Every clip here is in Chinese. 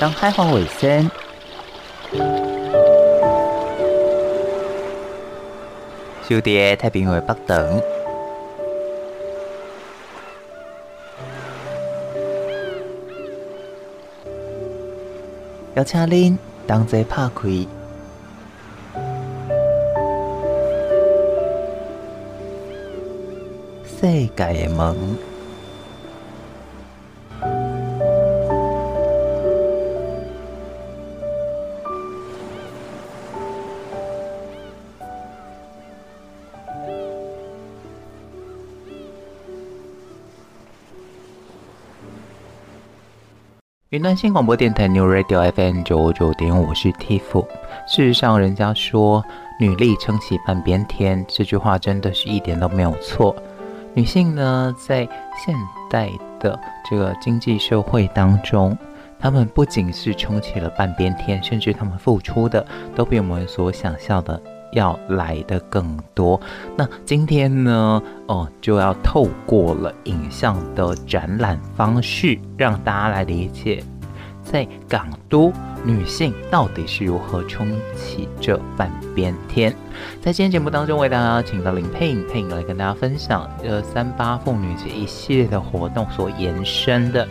当海况尾声，小弟太平洋北等，邀请您同齐拍开世界的门。云端新广播电台 New Radio FM 九九点五，是 Tiff。事实上，人家说“女力撑起半边天”这句话真的是一点都没有错。女性呢，在现代的这个经济社会当中，她们不仅是撑起了半边天，甚至她们付出的都比我们所想象的。要来的更多。那今天呢，哦，就要透过了影像的展览方式，让大家来理解，在港都女性到底是如何撑起这半边天。在今天节目当中，为大家请到林佩颖，佩颖来跟大家分享，呃，三八妇女节一系列的活动所延伸的，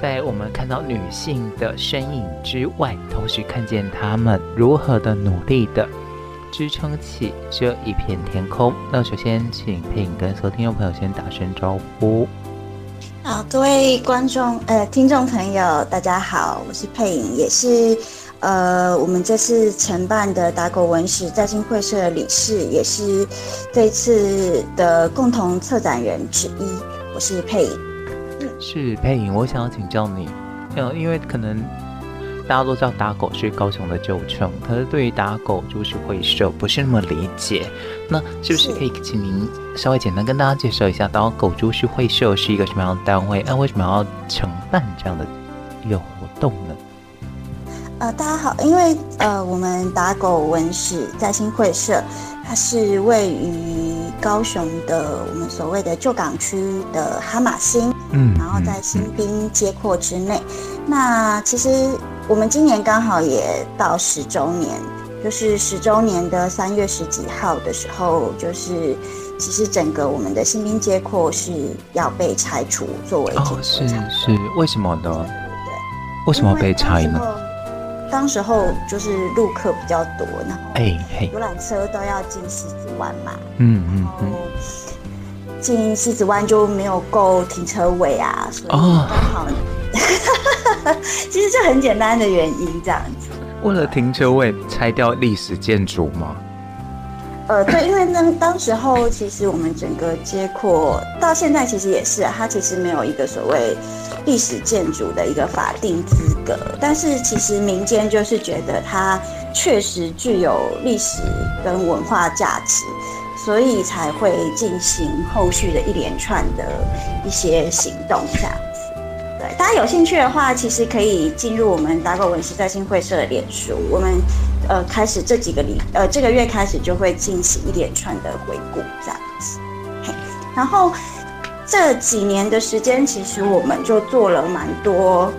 在我们看到女性的身影之外，同时看见她们如何的努力的。支撑起这一片天空。那首先，请佩颖跟所有听众朋友先打声招呼。好，各位观众、呃，听众朋友，大家好，我是佩颖，也是呃，我们这次承办的打狗文史再兴会社的理事，也是这次的共同策展人之一。我是佩颖。嗯，是佩颖，我想要请教你，呃，因为可能。大家都知道打狗是高雄的旧称，可是对于打狗株式会社不是那么理解。那是不是可以请您稍微简单跟大家介绍一下，打狗株式会社是一个什么样的单位？那为什么要承办这样的一个活动呢？呃，大家好，因为呃，我们打狗文史在新会社，它是位于高雄的我们所谓的旧港区的哈马星，嗯，然后在新兵街廓之内。那其实。我们今年刚好也到十周年，就是十周年的三月十几号的时候，就是其实整个我们的新兵街廓是要被拆除作为哦，是是，为什么呢？对，为什么被拆呢？当时候就是路客比较多，然后游览车都要进西子湾嘛，嗯嗯嗯，进西子湾就没有够停车位啊，所以刚好。哦 其实这很简单的原因，这样子。为了停车位，拆掉历史建筑吗？呃，对，因为那当时候，其实我们整个街廓到现在其实也是，它其实没有一个所谓历史建筑的一个法定资格，但是其实民间就是觉得它确实具有历史跟文化价值，所以才会进行后续的一连串的一些行动，这样子。对。大家有兴趣的话，其实可以进入我们打狗文史在新会社的脸书。我们呃开始这几个礼呃这个月开始就会进行一连串的回顾这样子。嘿，然后这几年的时间，其实我们就做了蛮多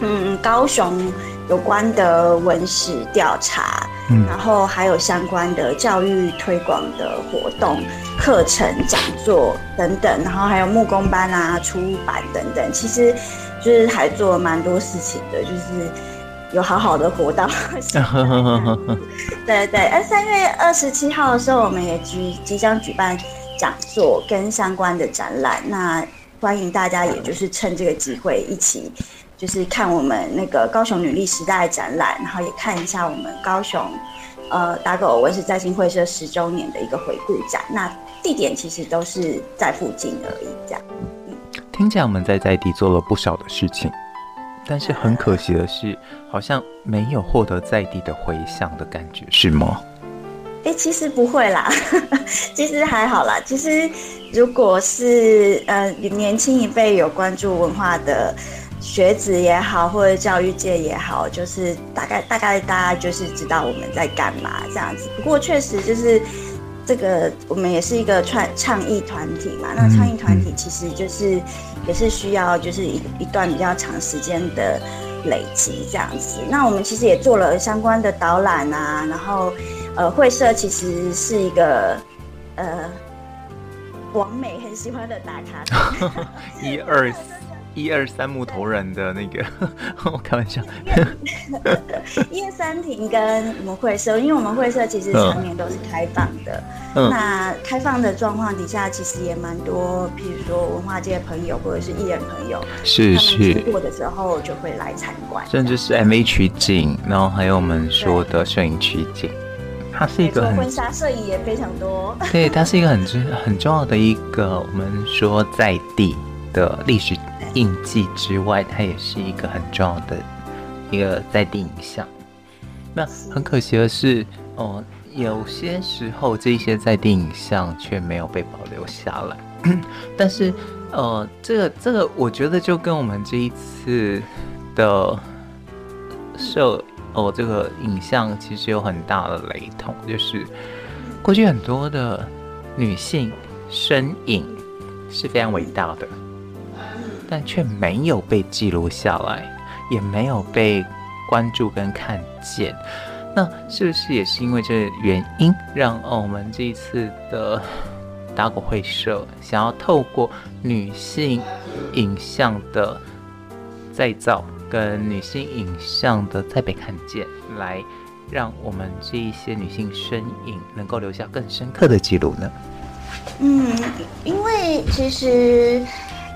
嗯高雄有关的文史调查。嗯，然后还有相关的教育推广的活动、课程、讲座等等，然后还有木工班啊、出版等等，其实就是还做了蛮多事情的，就是有好好的活到。对对，而三月二十七号的时候，我们也举即将举办讲座跟相关的展览，那欢迎大家，也就是趁这个机会一起。就是看我们那个高雄女力时代展览，然后也看一下我们高雄，呃，打狗文史在新会社十周年的一个回顾展。那地点其实都是在附近而已，这样。嗯，听起来我们在在地做了不少的事情，但是很可惜的是，好像没有获得在地的回响的感觉，是吗？哎、欸，其实不会啦，其实还好啦。其实如果是呃年轻一辈有关注文化的。学子也好，或者教育界也好，就是大概大概大家就是知道我们在干嘛这样子。不过确实就是这个，我们也是一个创倡议团体嘛。那倡议团体其实就是也是需要就是一一段比较长时间的累积这样子。那我们其实也做了相关的导览啊，然后呃会社其实是一个呃王美很喜欢的打卡 一二一二三木头人的那个，我开玩笑。一二三亭跟我们会社，因为我们会社其实常年都是开放的。嗯、那开放的状况底下，其实也蛮多，譬如说文化界的朋友或者是艺人朋友，是是，他们经过的时候就会来参观。甚至是 MV 取景，然后还有我们说的摄影取景，它是一个很婚纱摄影也非常多。对，它是一个很重很重要的一个我们说在地的历史。印记之外，它也是一个很重要的一个在地影像。那很可惜的是，哦、有些时候这些在地影像却没有被保留下来。但是，呃，这个这个，我觉得就跟我们这一次的摄哦、这个影像其实有很大的雷同，就是过去很多的女性身影是非常伟大的。但却没有被记录下来，也没有被关注跟看见。那是不是也是因为这原因，让我们这一次的打狗会社想要透过女性影像的再造跟女性影像的再被看见，来让我们这一些女性身影能够留下更深刻的记录呢？嗯，因为其实。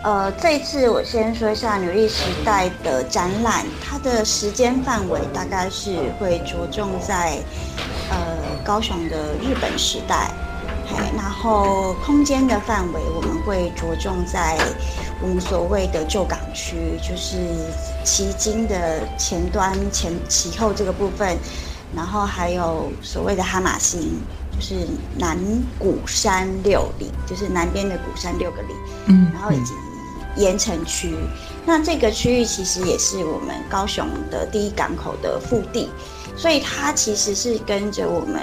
呃，这一次我先说一下女力时代的展览，它的时间范围大概是会着重在呃高雄的日本时代，然后空间的范围我们会着重在我们所谓的旧港区，就是旗津的前端前其后这个部分，然后还有所谓的哈马星，就是南鼓山六里，就是南边的鼓山六个里，嗯，然后以及。盐城区，那这个区域其实也是我们高雄的第一港口的腹地，所以它其实是跟着我们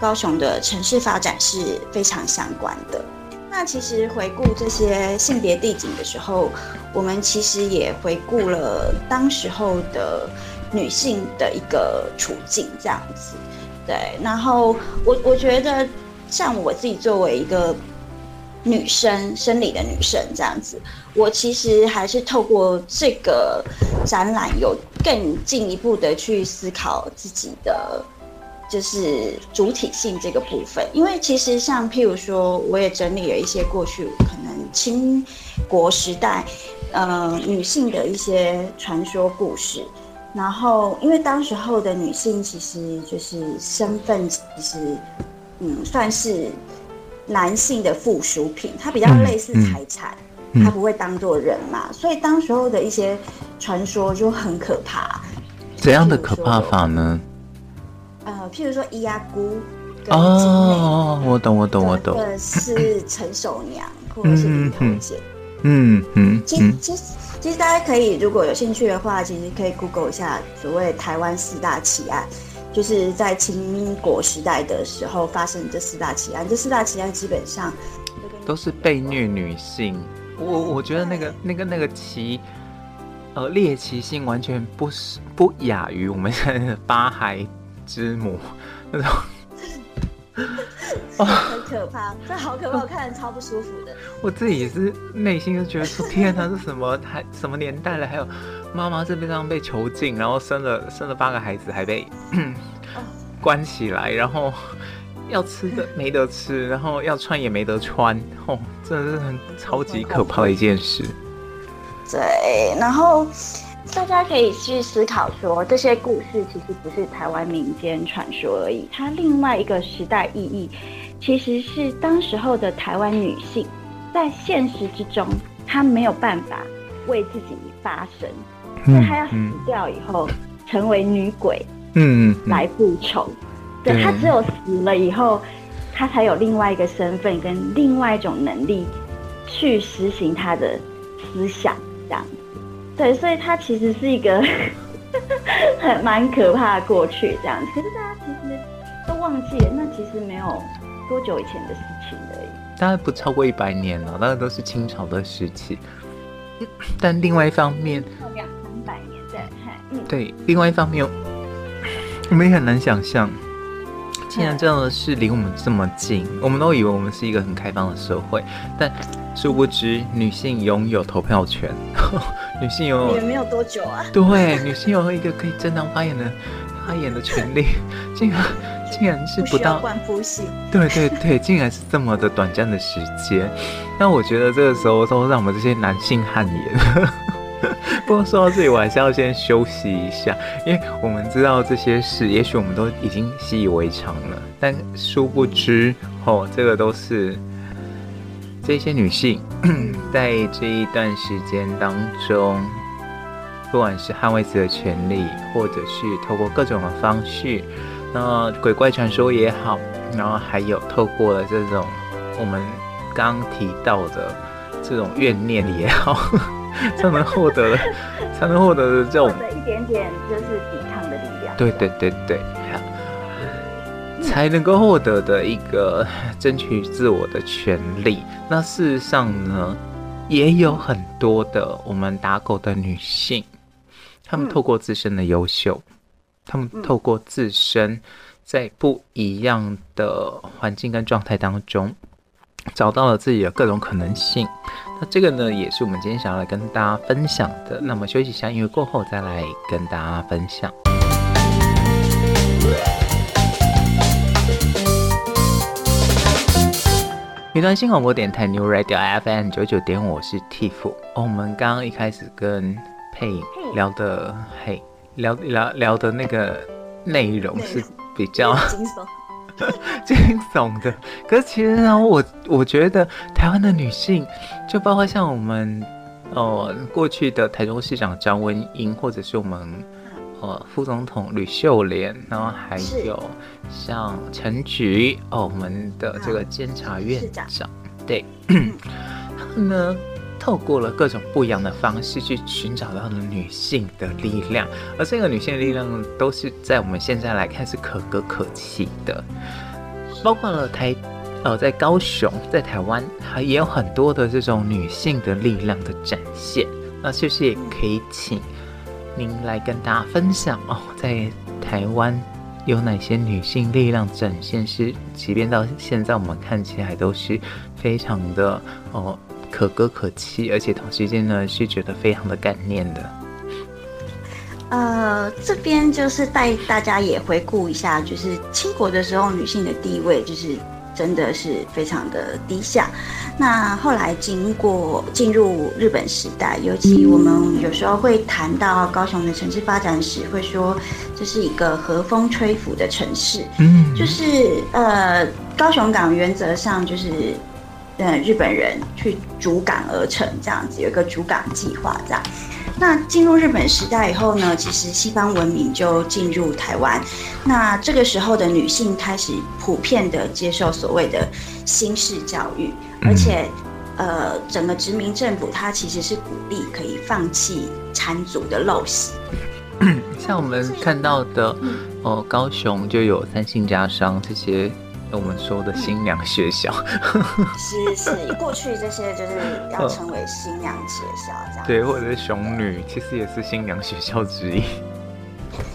高雄的城市发展是非常相关的。那其实回顾这些性别地景的时候，我们其实也回顾了当时候的女性的一个处境，这样子。对，然后我我觉得，像我自己作为一个。女生生理的女生这样子，我其实还是透过这个展览，有更进一步的去思考自己的就是主体性这个部分。因为其实像譬如说，我也整理了一些过去可能清国时代，呃，女性的一些传说故事。然后，因为当时候的女性其实就是身份，其实嗯，算是。男性的附属品，它比较类似财产，嗯嗯、它不会当做人嘛，所以当时候的一些传说就很可怕。怎样的可怕法呢？呃，譬如说伊阿姑哦，我懂，我懂，我懂。是陈守娘，或者是林头姐。嗯嗯。其实其实其实大家可以如果有兴趣的话，其实可以 Google 一下所谓台湾四大奇案。就是在清国时代的时候发生这四大奇案，这四大奇案基本上都是被虐女性。我我觉得那个那个那个奇，呃，猎奇性完全不是不亚于我们现在的八孩之母那种。很可怕，这好可怕，我看着超不舒服的。我自己也是内心就觉得说，天哪，这什么 还什么年代了？还有妈妈这边这样被囚禁，然后生了生了八个孩子，还被关起来，然后要吃的没得吃，然后要穿也没得穿，哦，真的是很超级可怕的一件事。对，然后。大家可以去思考说，这些故事其实不是台湾民间传说而已，它另外一个时代意义，其实是当时候的台湾女性在现实之中，她没有办法为自己发声，所以她要死掉以后成为女鬼，嗯，来复仇。对，她只有死了以后，她才有另外一个身份跟另外一种能力去实行她的思想，这样。对，所以它其实是一个 很蛮可怕的过去这样。子，可是大家其实都忘记了，那其实没有多久以前的事情而已，大概不超过一百年了，那都是清朝的时期。但另外一方面，两三百年，在看，嗯，对，另外一方面，我们也很难想象，既然这样的事离我们这么近，我们都以为我们是一个很开放的社会，但殊不知女性拥有投票权，女性拥有也没有多久啊。对，女性有一个可以正当发言的发言的权利，竟然竟然是不到冠夫姓。对对对，竟然是这么的短暂的时间。那我觉得这个时候都让我们这些男性汗颜。不过说到这里，我还是要先休息一下，因为我们知道这些事，也许我们都已经习以为常了，但殊不知，哦，这个都是这些女性 在这一段时间当中，不管是捍卫自己的权利，或者是透过各种的方式，那鬼怪传说也好，然后还有透过了这种我们刚提到的这种怨念也好。才能获得的，才能获得的这种一点点就是抵抗的力量。对对对对，好，才能够获得的一个争取自我的权利。那事实上呢，也有很多的我们打狗的女性，她们透过自身的优秀，她们透过自身在不一样的环境跟状态当中，找到了自己的各种可能性。那这个呢，也是我们今天想要来跟大家分享的。那么休息一下，音乐过后再来跟大家分享。云端新广播电台 New Radio FM 九九点五，我是 Tiff。哦，我们刚刚一开始跟配音聊的，嘿，聊聊聊的那个内容是比较 惊悚。的，可是其实呢，我我觉得台湾的女性，就包括像我们，呃，过去的台中市长张文英，或者是我们，呃，副总统吕秀莲，然后还有像陈菊，哦，我们的这个监察院长，对，他们呢。透过了各种不一样的方式去寻找到了女性的力量，而这个女性的力量都是在我们现在来看是可歌可泣的，包括了台，呃，在高雄，在台湾，还也有很多的这种女性的力量的展现。那是不是也可以请您来跟大家分享哦，在台湾有哪些女性力量展现是，即便到现在我们看起来都是非常的哦。可歌可泣，而且同时间呢是觉得非常的感念的。呃，这边就是带大家也回顾一下，就是清国的时候女性的地位就是真的是非常的低下。那后来经过进入日本时代，尤其我们有时候会谈到高雄的城市发展史，会说这是一个和风吹拂的城市。嗯，就是呃，高雄港原则上就是。呃，日本人去主港而成，这样子有一个主港计划，这样。那进入日本时代以后呢，其实西方文明就进入台湾。那这个时候的女性开始普遍的接受所谓的新式教育，而且，呃，整个殖民政府它其实是鼓励可以放弃缠足的陋习。像我们看到的，哦，高雄就有三星家商这些。我们说的新娘学校，是是，过去这些就是要称为新娘学校这样。对，或者是熊女，其实也是新娘学校之一。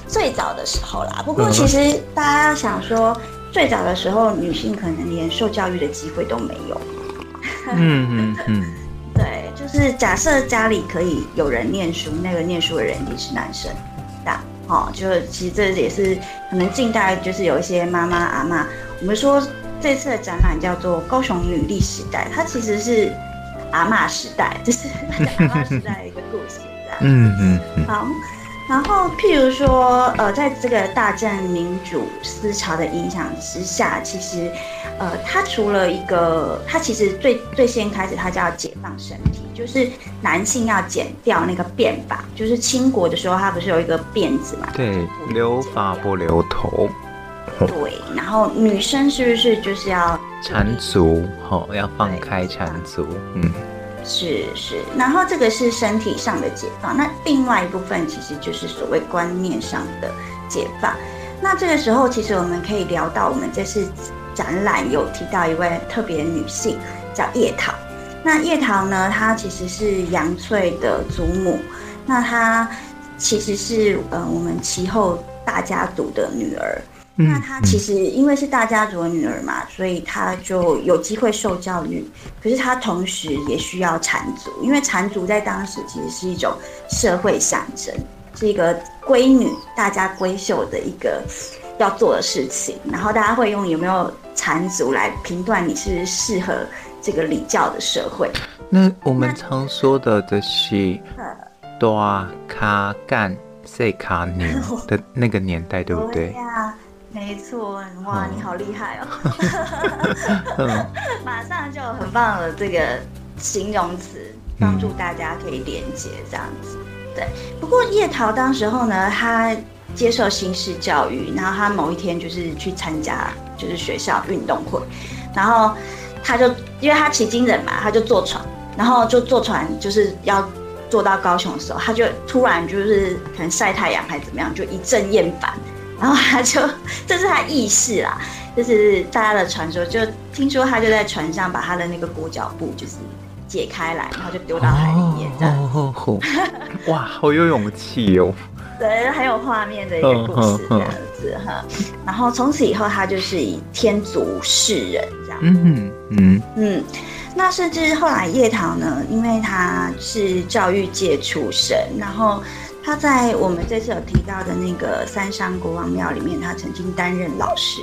最早的时候啦，不过其实大家要想说，最早的时候女性可能连受教育的机会都没有。嗯嗯嗯。对，就是假设家里可以有人念书，那个念书的人一定是男生。这样哦，就其实这也是可能近代就是有一些妈妈阿嬷。我们说这次的展览叫做《高雄女力时代》，它其实是阿嬷时代，就是阿嬷时代的一个故事，这样。嗯嗯。好，然后譬如说，呃，在这个大正民主思潮的影响之下，其实，呃，它除了一个，它其实最最先开始，它叫解放身体，就是男性要剪掉那个辫发，就是清国的时候，它不是有一个辫子嘛？对，留发不留头。对，然后女生是不是就是要缠足？吼，要放开缠足。嗯，是是。然后这个是身体上的解放，那另外一部分其实就是所谓观念上的解放。那这个时候，其实我们可以聊到我们这次展览有提到一位特别女性，叫叶桃。那叶桃呢，她其实是杨翠的祖母。那她其实是呃我们其后大家族的女儿。那她其实因为是大家族的女儿嘛，所以她就有机会受教育。可是她同时也需要缠足，因为缠足在当时其实是一种社会象征，是一个闺女大家闺秀的一个要做的事情。然后大家会用有没有缠足来评断你是适合这个礼教的社会。那我们常说的的是大卡干细卡女的 那个年代，对不对？没错，哇，你好厉害哦！马上就很棒的这个形容词，帮助大家可以连接这样子。对，不过叶桃当时候呢，他接受新式教育，然后他某一天就是去参加就是学校运动会，然后他就因为他骑金人嘛，他就坐船，然后就坐船就是要坐到高雄的时候，他就突然就是可能晒太阳还是怎么样，就一阵厌烦。然后他就，这是他意识啦，就是大家的传说，就听说他就在船上把他的那个裹脚布就是解开来，然后就丢到海里面这样。哦哦哦、哇，好有勇气哦！对，很有画面的一个故事这样子哈。然后从此以后，他就是以天族示人这样。嗯嗯嗯。那甚至后来叶桃呢，因为他是教育界出身，然后。他在我们这次有提到的那个三山国王庙里面，他曾经担任老师。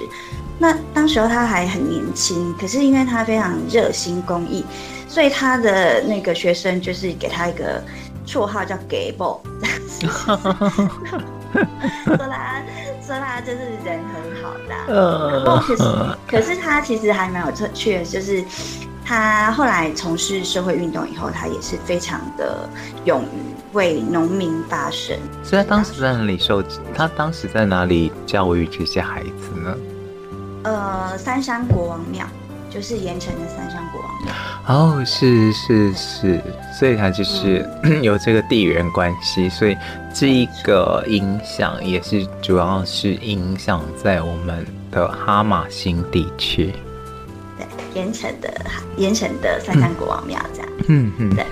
那当时候他还很年轻，可是因为他非常热心公益，所以他的那个学生就是给他一个绰号叫“给宝”，说他说他就是人很好的。然后 可是可是他其实还蛮有趣的，就是他后来从事社会运动以后，他也是非常的勇于。为农民发声，所以他当时在哪里受？他当时在哪里教育这些孩子呢？呃，三山国王庙，就是盐城的三山国王庙。哦，是是是，所以他就是、嗯、有这个地缘关系，所以这一个影响也是主要是影响在我们的哈马星地区。对，盐城的盐城的三山国王庙这样。嗯嗯，对，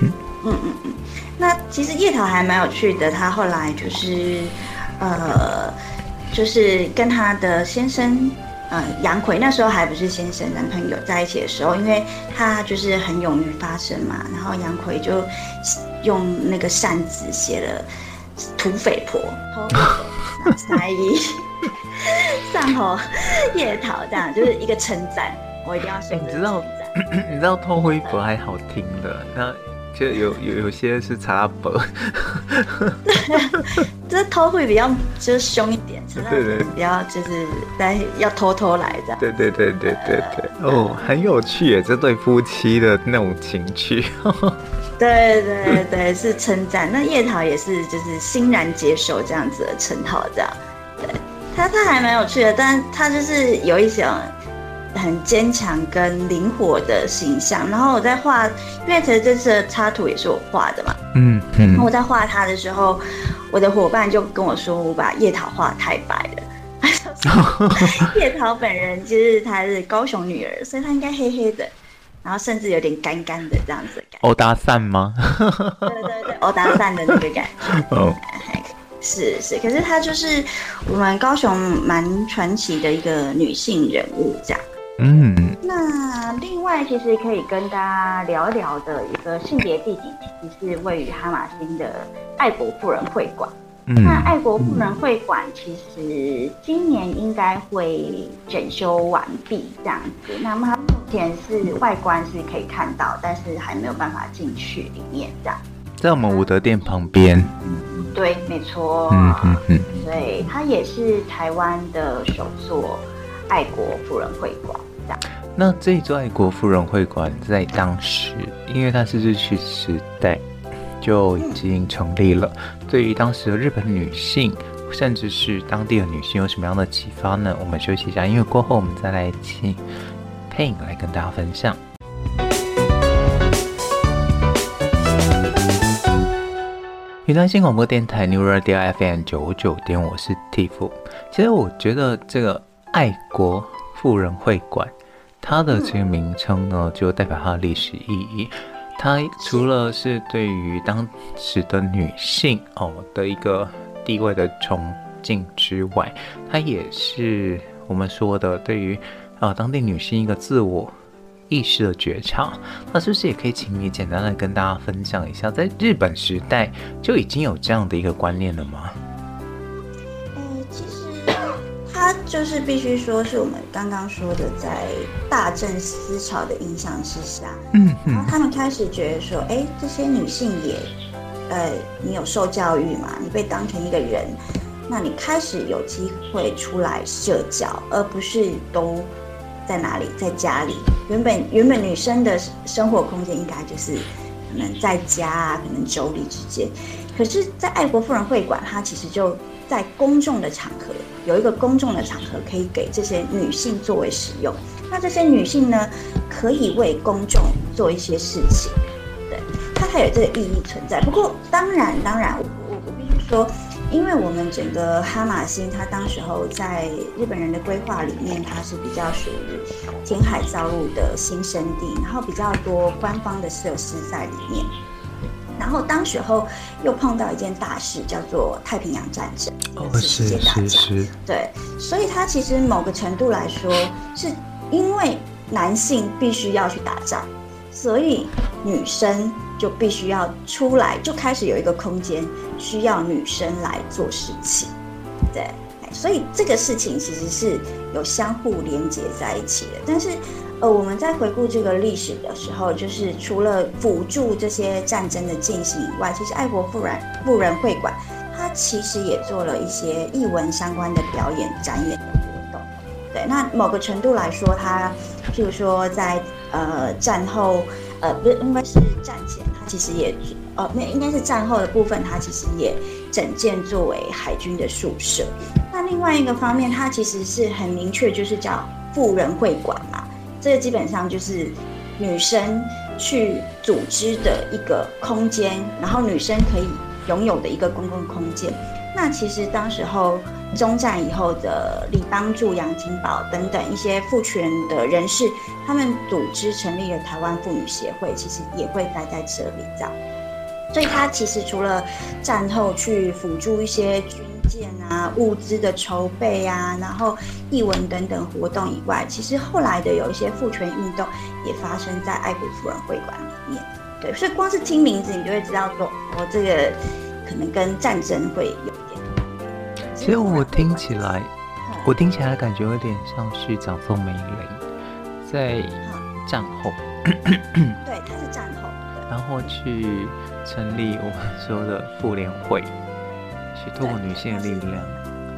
嗯嗯嗯。那其实叶桃还蛮有趣的，她后来就是，呃，就是跟她的先生，呃，杨奎那时候还不是先生，男朋友在一起的时候，因为他就是很勇于发声嘛，然后杨奎就用那个扇子写了“土匪婆”，才艺上头叶桃这样，就是一个称赞，我一定要说。你知道，你知道“偷灰婆”还好听的那。就有有有些是查伯，这偷会比较就是凶一点，对对，比较就是来要偷偷来这样，对对对对对对，哦，很有趣耶，这对夫妻的那种情趣，对对对，是称赞。那叶桃也是就是欣然接受这样子的称号，这样，对他他还蛮有趣的，但他就是有一种。很坚强跟灵活的形象，然后我在画，因为其实这次的插图也是我画的嘛，嗯嗯，然后我在画他的时候，我的伙伴就跟我说，我把叶桃画太白了。叶桃本人其实她是高雄女儿，所以她应该黑黑的，然后甚至有点干干的这样子的感觉。欧达善吗？对对对，欧达善的那个感觉。哦，是是，可是她就是我们高雄蛮传奇的一个女性人物，这样。嗯，那另外其实可以跟大家聊一聊的一个性别地景，其实是位于哈玛星的爱国妇人会馆。嗯，那爱国妇人会馆其实今年应该会整修完毕这样子。那么它目前是外观是可以看到，但是还没有办法进去里面这样。在我们武德店旁边。对，没错。嗯嗯嗯。所以它也是台湾的首座。爱国妇人会馆，这样。那这座爱国妇人会馆在当时，因为它是日据时代就已经成立了。嗯、对于当时的日本女性，甚至是当地的女性，有什么样的启发呢？我们休息一下，因为过后我们再来请 Pain 来跟大家分享。云端新广播电台 New Radio FM 九九点，我是 Tiff。其实我觉得这个。爱国妇人会馆，它的这个名称呢，就代表它的历史意义。它除了是对于当时的女性哦的一个地位的崇敬之外，它也是我们说的对于呃当地女性一个自我意识的觉察。那是不是也可以请你简单的跟大家分享一下，在日本时代就已经有这样的一个观念了吗？就是必须说是我们刚刚说的，在大正思潮的影响之下，嗯，然后他们开始觉得说，哎、欸，这些女性也，呃，你有受教育嘛，你被当成一个人，那你开始有机会出来社交，而不是都在哪里，在家里。原本原本女生的生活空间应该就是可能在家啊，可能妯娌之间，可是，在爱国妇人会馆，它其实就。在公众的场合，有一个公众的场合可以给这些女性作为使用。那这些女性呢，可以为公众做一些事情，对，它才有这个意义存在。不过，当然，当然，我我我必须说，因为我们整个哈马星，它当时候在日本人的规划里面，它是比较属于填海造陆的新生地，然后比较多官方的设施在里面。然后当时候又碰到一件大事，叫做太平洋战争，哦，是世界大战。对，所以它其实某个程度来说，是因为男性必须要去打仗，所以女生就必须要出来，就开始有一个空间需要女生来做事情。对，所以这个事情其实是有相互连接在一起的，但是。呃，我们在回顾这个历史的时候，就是除了辅助这些战争的进行以外，其实爱国妇人妇人会馆，它其实也做了一些艺文相关的表演、展演的活动。对，那某个程度来说，它譬如说在呃战后，呃不是应该是战前，它其实也呃那应该是战后的部分，它其实也整建作为海军的宿舍。那另外一个方面，它其实是很明确，就是叫妇人会馆嘛。这个基本上就是女生去组织的一个空间，然后女生可以拥有的一个公共空间。那其实当时候中战以后的李帮助、杨金宝等等一些妇权的人士，他们组织成立了台湾妇女协会，其实也会待在这里这样。所以他其实除了战后去辅助一些军。建啊，物资的筹备啊，然后艺文等等活动以外，其实后来的有一些妇权运动也发生在爱国夫人会馆里面。对，所以光是听名字，你就会知道说，哦，这个可能跟战争会有一点。其实我听起来，我听起来感觉有点像是讲宋美龄在战后，对，他是战后，然后去成立我们说的妇联会。去透过女性的力量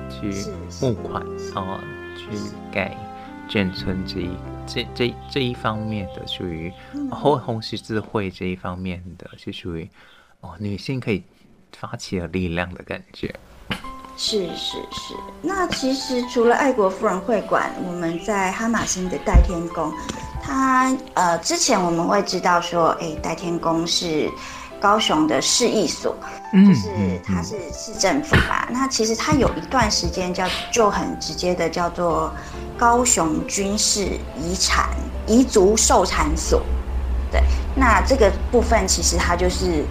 去募款啊，去给眷村这一这这这一方面的属于后红十字会这一方面的，是属于哦女性可以发起了力量的感觉。是是是。那其实除了爱国妇人会馆，我们在哈马星的代天宫，它呃之前我们会知道说，哎，代天宫是。高雄的市役所，就是它是市政府吧。那其实它有一段时间叫就很直接的叫做高雄军事遗产遗族受产所。对，那这个部分其实它就是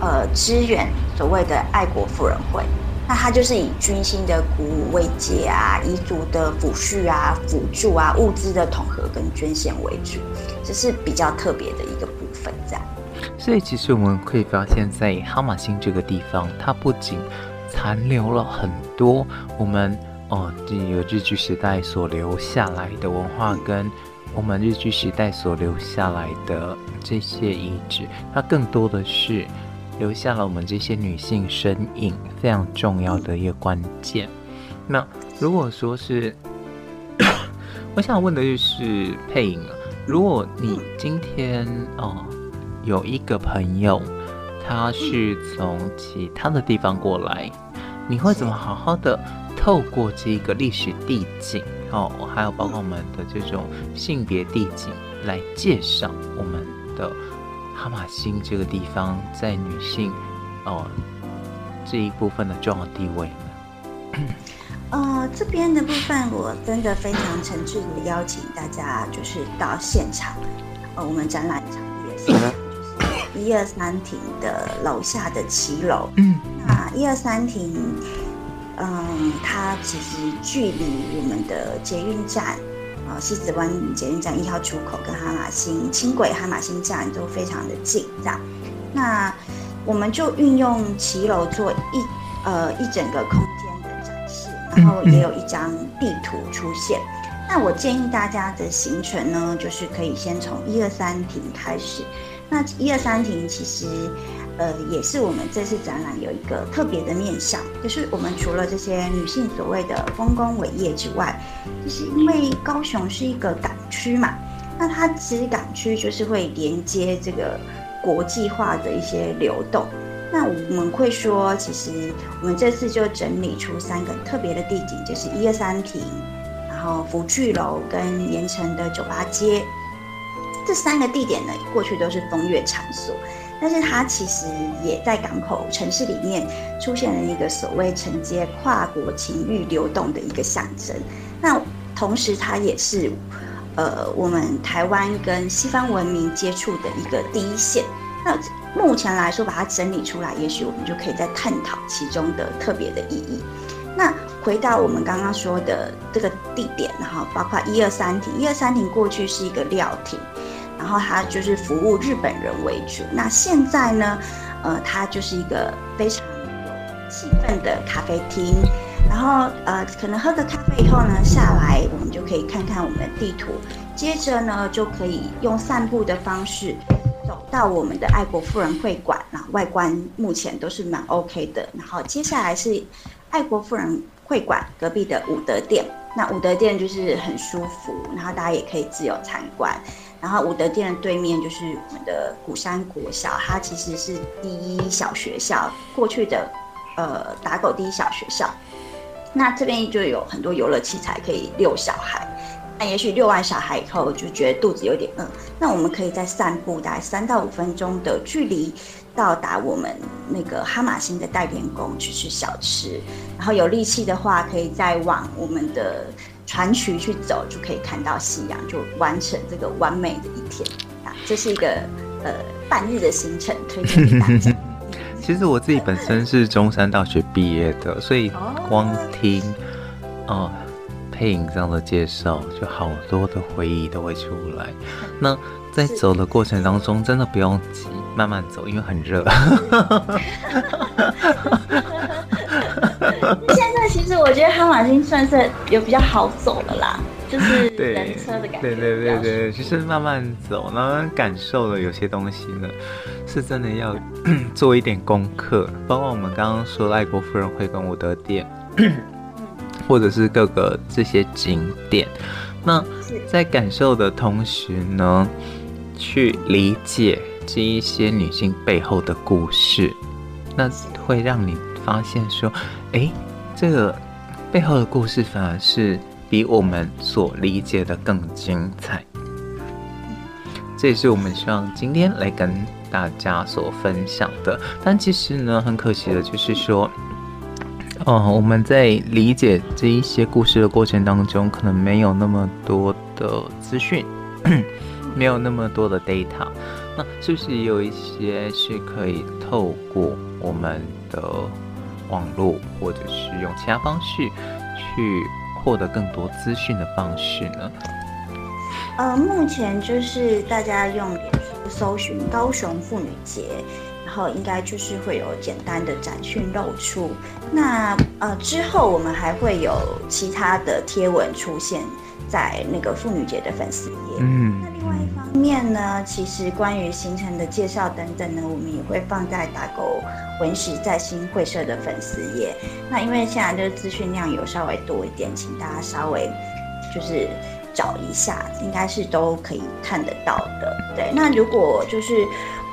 呃支援所谓的爱国妇人会。那它就是以军心的鼓舞慰藉啊，彝族的抚恤啊、辅助啊、物资的统合跟捐献为主，这是比较特别的一个部分，这样。所以，其实我们可以发现，在哈马星这个地方，它不仅残留了很多我们哦，这个日据时代所留下来的文化，跟我们日据时代所留下来的这些遗址，它更多的是留下了我们这些女性身影非常重要的一个关键。那如果说是，我想问的就是配音了，如果你今天哦。有一个朋友，他是从其他的地方过来，你会怎么好好的透过这个历史地景哦，还有包括我们的这种性别地景来介绍我们的哈马星这个地方在女性哦这一部分的重要地位呢？呃，这边的部分我真的非常诚挚的邀请大家，就是到现场，呃，我们展览场地也是。一二三亭的楼下的骑楼，嗯，那那一二三亭，嗯，它其实距离我们的捷运站，啊，西子湾捷运站一号出口跟哈马星轻轨哈马星站都非常的近，这样。那我们就运用骑楼做一呃一整个空间的展示，然后也有一张地图出现。那我建议大家的行程呢，就是可以先从一二三亭开始。那一二三亭其实，呃，也是我们这次展览有一个特别的面向，就是我们除了这些女性所谓的丰功伟业之外，就是因为高雄是一个港区嘛，那它其实港区就是会连接这个国际化的一些流动。那我们会说，其实我们这次就整理出三个特别的地景，就是一二三亭，然后福聚楼跟盐埕的酒吧街。这三个地点呢，过去都是风月场所，但是它其实也在港口城市里面出现了一个所谓承接跨国情欲流动的一个象征。那同时，它也是呃我们台湾跟西方文明接触的一个第一线。那目前来说，把它整理出来，也许我们就可以再探讨其中的特别的意义。那回到我们刚刚说的这个地点，然后包括一二三亭，一二三亭过去是一个料亭。然后它就是服务日本人为主。那现在呢，呃，它就是一个非常有气氛的咖啡厅。然后呃，可能喝个咖啡以后呢，下来我们就可以看看我们的地图。接着呢，就可以用散步的方式走到我们的爱国妇人会馆。那外观目前都是蛮 OK 的。然后接下来是爱国妇人会馆隔壁的武德殿。那武德殿就是很舒服，然后大家也可以自由参观。然后武德殿的对面就是我们的古山国小，它其实是第一小学校，过去的呃打狗第一小学校。那这边就有很多游乐器材可以遛小孩。那也许遛完小孩以后就觉得肚子有点饿，那我们可以再散步大概三到五分钟的距离，到达我们那个哈玛星的代田宫去吃小吃。然后有力气的话，可以再往我们的。船渠去走就可以看到夕阳，就完成这个完美的一天啊！这是一个呃半日的行程，推荐给大家。其实我自己本身是中山大学毕业的，所以光听哦、呃、佩颖这样的介绍，就好多的回忆都会出来。那在走的过程当中，真的不用急，慢慢走，因为很热。现在其实我觉得哈马星算是有比较好走的啦，就是人车的感觉。对对对对对，其实慢慢走，慢慢感受了有些东西呢，是真的要 做一点功课。包括我们刚刚说的爱国夫人会跟武德殿，或者是各个这些景点。那在感受的同时呢，去理解这一些女性背后的故事，那会让你。发现说，哎，这个背后的故事反而是比我们所理解的更精彩。这也是我们希望今天来跟大家所分享的。但其实呢，很可惜的就是说，哦，我们在理解这一些故事的过程当中，可能没有那么多的资讯，没有那么多的 data。那是不是有一些是可以透过我们的？网络，或者是用其他方式去获得更多资讯的方式呢？呃，目前就是大家用脸书搜寻高雄妇女节，然后应该就是会有简单的展讯露出。那呃之后我们还会有其他的贴文出现在那个妇女节的粉丝页。嗯，面呢，其实关于行程的介绍等等呢，我们也会放在打狗。文史在新会社的粉丝页，那因为现在就是资讯量有稍微多一点，请大家稍微就是找一下，应该是都可以看得到的。对，那如果就是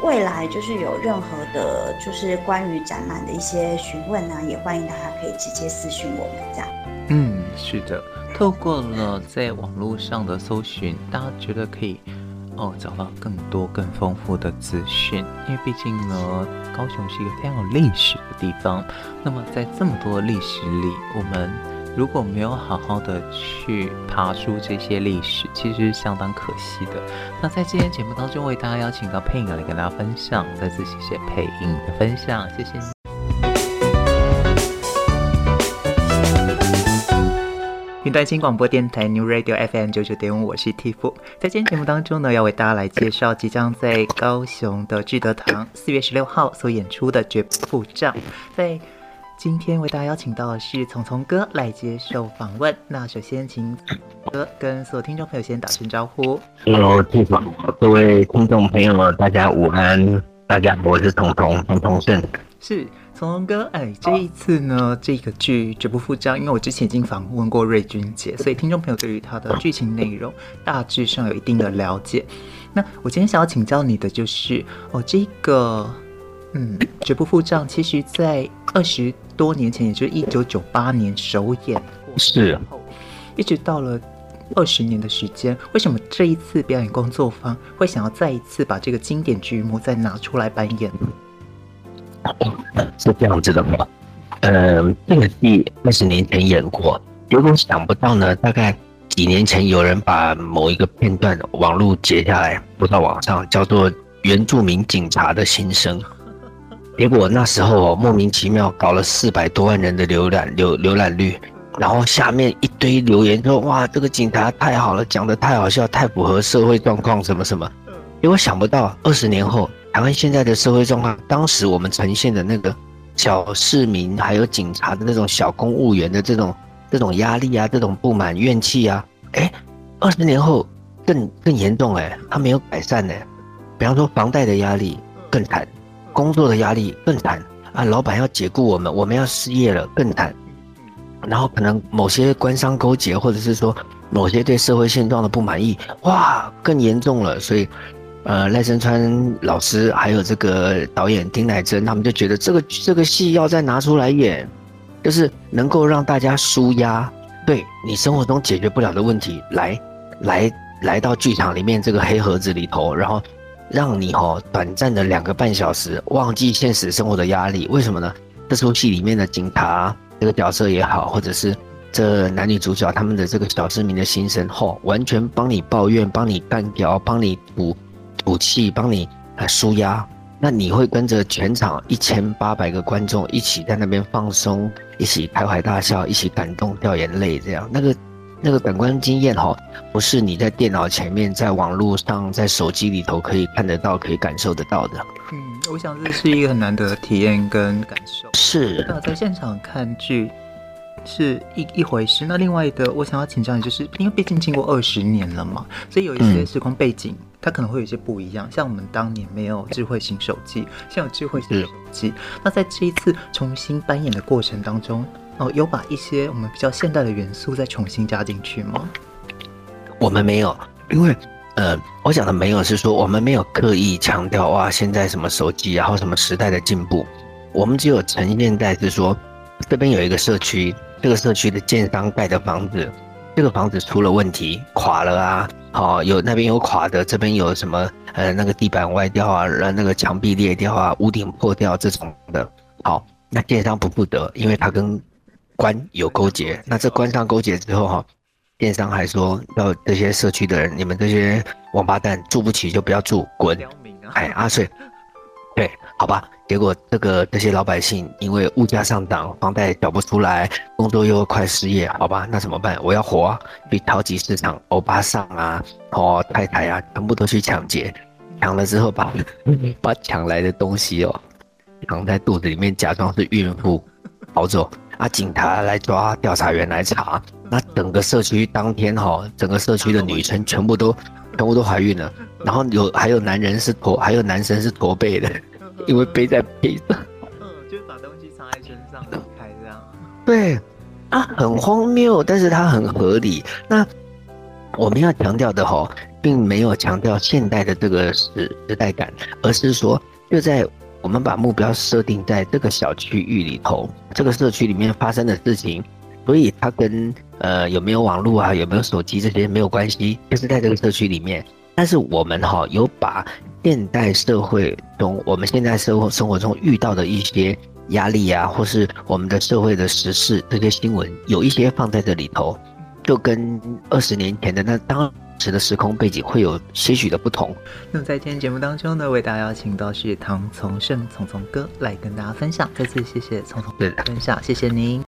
未来就是有任何的，就是关于展览的一些询问呢，也欢迎大家可以直接私讯我们这样。嗯，是的，透过了在网络上的搜寻，大家觉得可以。哦，找到更多更丰富的资讯，因为毕竟呢，高雄是一个非常有历史的地方。那么在这么多的历史里，我们如果没有好好的去爬出这些历史，其实是相当可惜的。那在今天节目当中，为大家邀请到配音来跟大家分享，再次谢谢配音的分享，谢谢你。云端新广播电台 New Radio FM 九九点五，我是 Tiff。在今天节目当中呢，要为大家来介绍即将在高雄的志德堂四月十六号所演出的《绝不付账》。在今天为大家邀请到的是聪聪哥来接受访问。那首先请哥跟所有听众朋友先打声招呼。Hello，Tiff，各位听众朋友们，大家午安。大家好，我是聪聪，聪聪胜。是。聪聪哥，哎，这一次呢，这个剧绝不付账，因为我之前已经访问过瑞君姐，所以听众朋友对于它的剧情内容大致上有一定的了解。那我今天想要请教你的就是，哦，这个，嗯，绝不付账，其实在二十多年前，也就是一九九八年首演过，是，一直到了二十年的时间，为什么这一次表演工作坊会想要再一次把这个经典剧目再拿出来扮演呢？是这样子的吗？嗯，这个戏二十年前演过，结果想不到呢，大概几年前有人把某一个片段网络截下来，播到网上，叫做《原住民警察的心声》。结果那时候莫名其妙搞了四百多万人的浏览浏浏览率，然后下面一堆留言说：“哇，这个警察太好了，讲得太好笑，太符合社会状况，什么什么。”结果想不到二十年后。台湾现在的社会状况，当时我们呈现的那个小市民，还有警察的那种小公务员的这种这种压力啊，这种不满怨气啊，哎，二十年后更更严重哎，他没有改善呢。比方说房贷的压力更惨，工作的压力更惨啊，老板要解雇我们，我们要失业了更惨。然后可能某些官商勾结，或者是说某些对社会现状的不满意，哇，更严重了。所以。呃，赖声川老师还有这个导演丁乃真，他们就觉得这个这个戏要再拿出来演，就是能够让大家纾压，对你生活中解决不了的问题，来来来到剧场里面这个黑盒子里头，然后让你哦短暂的两个半小时忘记现实生活的压力。为什么呢？这出戏里面的警察这个角色也好，或者是这男女主角他们的这个小市民的心声，吼，完全帮你抱怨，帮你干掉，帮你补。武器帮你啊舒压，那你会跟着全场一千八百个观众一起在那边放松，一起开怀大笑，一起感动掉眼泪，这样那个那个感官经验哈，不是你在电脑前面、在网络上、在手机里头可以看得到、可以感受得到的。嗯，我想这是一个很难得的体验跟感受。是。那在现场看剧是一一回事，那另外的我想要请教你，就是因为毕竟经过二十年了嘛，所以有一些时空背景。嗯它可能会有一些不一样，像我们当年没有智慧型手机，现在有智慧型手机。那在这一次重新扮演的过程当中，哦，有把一些我们比较现代的元素再重新加进去吗？我们没有，因为呃，我讲的没有是说我们没有刻意强调哇，现在什么手机，然后什么时代的进步，我们只有呈现在是说这边有一个社区，这个社区的建商盖的房子。这个房子出了问题，垮了啊！好、哦，有那边有垮的，这边有什么？呃，那个地板歪掉啊，那个墙壁裂掉啊，屋顶破掉这种的。好，那建商不负责，因为他跟官有勾结。那这官商勾结之后哈，建商还说要这些社区的人，你们这些王八蛋住不起就不要住，滚！哎，阿水，对，好吧。结果这个这些老百姓因为物价上涨，房贷缴不出来，工作又快失业，好吧，那怎么办？我要活啊！去超级市场，欧巴桑啊，哦太太啊，全部都去抢劫，抢了之后把 把抢来的东西哦藏在肚子里面，假装是孕妇逃走啊！警察来抓，调查员来查，那整个社区当天哈、哦，整个社区的女生全部都全部都怀孕了，然后有还有男人是驼，还有男生是驼背的。因为背在背上，嗯，就是把东西藏在身上离开这样。对，啊，很荒谬，但是它很合理。那我们要强调的哈，并没有强调现代的这个时时代感，而是说，就在我们把目标设定在这个小区域里头，这个社区里面发生的事情，所以它跟呃有没有网络啊，有没有手机这些没有关系，就是在这个社区里面。但是我们哈有把现代社会中我们现在生活生活中遇到的一些压力啊，或是我们的社会的时事这些新闻，有一些放在这里头，就跟二十年前的那当时的时空背景会有些许的不同。那么在今天节目当中呢，为大家邀请到是唐从胜、从从哥来跟大家分享，再次谢谢聪聪的分享，谢谢您。